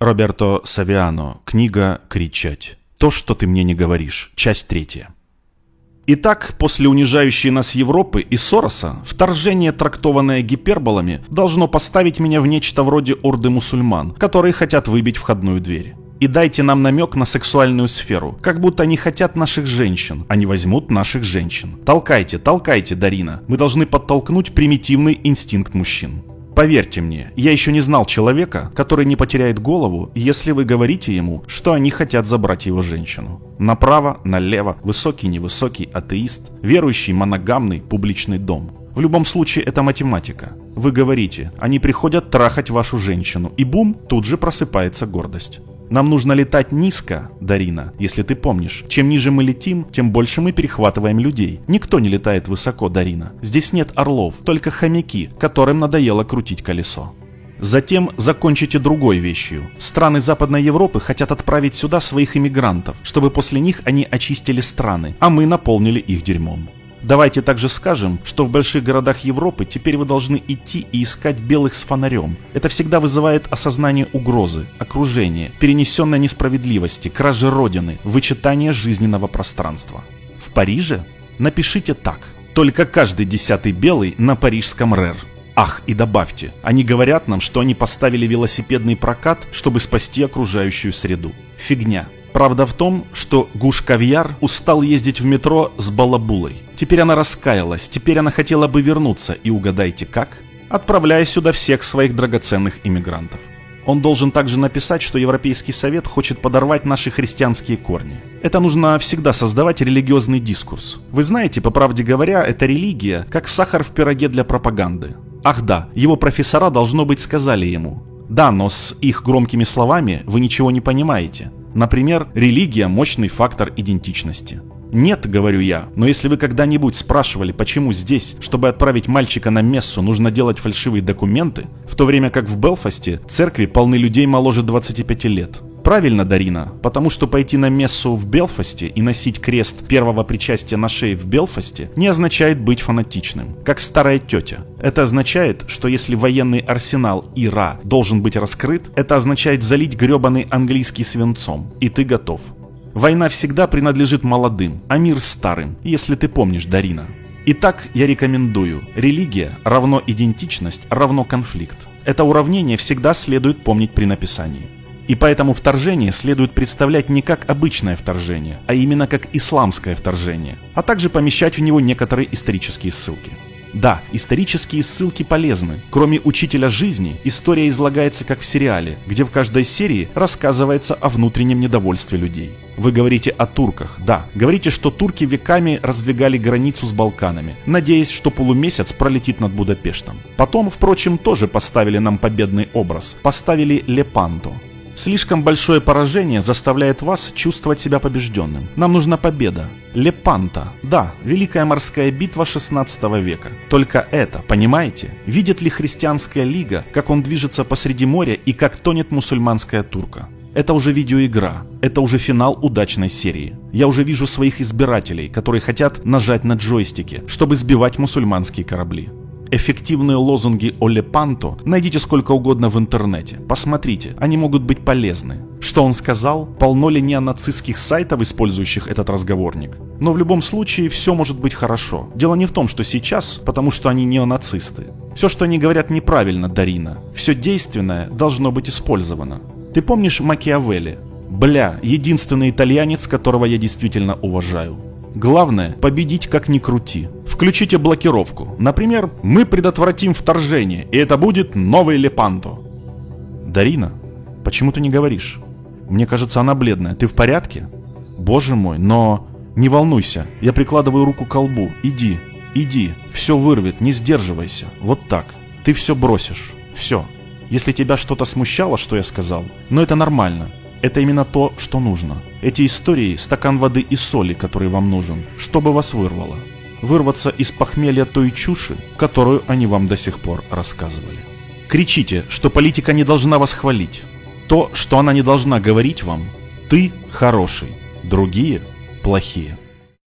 Роберто Савиано. Книга «Кричать». То, что ты мне не говоришь. Часть третья. Итак, после унижающей нас Европы и Сороса, вторжение, трактованное гиперболами, должно поставить меня в нечто вроде орды мусульман, которые хотят выбить входную дверь. И дайте нам намек на сексуальную сферу, как будто они хотят наших женщин, а не возьмут наших женщин. Толкайте, толкайте, Дарина. Мы должны подтолкнуть примитивный инстинкт мужчин. Поверьте мне, я еще не знал человека, который не потеряет голову, если вы говорите ему, что они хотят забрать его женщину. Направо, налево, высокий, невысокий, атеист, верующий, моногамный, публичный дом. В любом случае это математика. Вы говорите, они приходят трахать вашу женщину, и бум, тут же просыпается гордость. Нам нужно летать низко, Дарина, если ты помнишь. Чем ниже мы летим, тем больше мы перехватываем людей. Никто не летает высоко, Дарина. Здесь нет орлов, только хомяки, которым надоело крутить колесо. Затем закончите другой вещью. Страны Западной Европы хотят отправить сюда своих иммигрантов, чтобы после них они очистили страны, а мы наполнили их дерьмом. Давайте также скажем, что в больших городах Европы теперь вы должны идти и искать белых с фонарем. Это всегда вызывает осознание угрозы, окружения, перенесенной несправедливости, кражи родины, вычитание жизненного пространства. В Париже? Напишите так. Только каждый десятый белый на парижском РЭР. Ах, и добавьте, они говорят нам, что они поставили велосипедный прокат, чтобы спасти окружающую среду. Фигня. Правда в том, что Гуш Кавьяр устал ездить в метро с балабулой. Теперь она раскаялась, теперь она хотела бы вернуться, и угадайте как? Отправляя сюда всех своих драгоценных иммигрантов. Он должен также написать, что Европейский Совет хочет подорвать наши христианские корни. Это нужно всегда создавать религиозный дискурс. Вы знаете, по правде говоря, эта религия как сахар в пироге для пропаганды. Ах да, его профессора, должно быть, сказали ему. Да, но с их громкими словами вы ничего не понимаете. Например, религия – мощный фактор идентичности. Нет, говорю я, но если вы когда-нибудь спрашивали, почему здесь, чтобы отправить мальчика на мессу, нужно делать фальшивые документы, в то время как в Белфасте церкви полны людей моложе 25 лет. Правильно, Дарина, потому что пойти на мессу в Белфасте и носить крест первого причастия на шее в Белфасте не означает быть фанатичным, как старая тетя. Это означает, что если военный арсенал Ира должен быть раскрыт, это означает залить гребаный английский свинцом, и ты готов. Война всегда принадлежит молодым, а мир старым, если ты помнишь, Дарина. Итак, я рекомендую. Религия равно идентичность равно конфликт. Это уравнение всегда следует помнить при написании. И поэтому вторжение следует представлять не как обычное вторжение, а именно как исламское вторжение, а также помещать в него некоторые исторические ссылки. Да, исторические ссылки полезны. Кроме учителя жизни, история излагается как в сериале, где в каждой серии рассказывается о внутреннем недовольстве людей. Вы говорите о турках, да. Говорите, что турки веками раздвигали границу с Балканами, надеясь, что полумесяц пролетит над Будапештом. Потом, впрочем, тоже поставили нам победный образ. Поставили Лепанто. Слишком большое поражение заставляет вас чувствовать себя побежденным. Нам нужна победа. Лепанта. Да, Великая морская битва 16 века. Только это, понимаете? Видит ли христианская лига, как он движется посреди моря и как тонет мусульманская турка? Это уже видеоигра. Это уже финал удачной серии. Я уже вижу своих избирателей, которые хотят нажать на джойстики, чтобы сбивать мусульманские корабли. Эффективные лозунги о Лепанто найдите сколько угодно в интернете. Посмотрите, они могут быть полезны. Что он сказал? Полно ли неонацистских сайтов, использующих этот разговорник? Но в любом случае все может быть хорошо. Дело не в том, что сейчас, потому что они неонацисты. Все, что они говорят, неправильно, Дарина. Все действенное должно быть использовано. Ты помнишь Макиавелли? Бля, единственный итальянец, которого я действительно уважаю. Главное – победить как ни крути. Включите блокировку. Например, мы предотвратим вторжение, и это будет новый Лепанто. Дарина, почему ты не говоришь? Мне кажется, она бледная. Ты в порядке? Боже мой, но... Не волнуйся, я прикладываю руку к колбу. Иди, иди, все вырвет, не сдерживайся. Вот так. Ты все бросишь. Все. Если тебя что-то смущало, что я сказал, но это нормально. Это именно то, что нужно. Эти истории – стакан воды и соли, который вам нужен, чтобы вас вырвало. Вырваться из похмелья той чуши, которую они вам до сих пор рассказывали. Кричите, что политика не должна вас хвалить. То, что она не должна говорить вам – ты хороший, другие – плохие.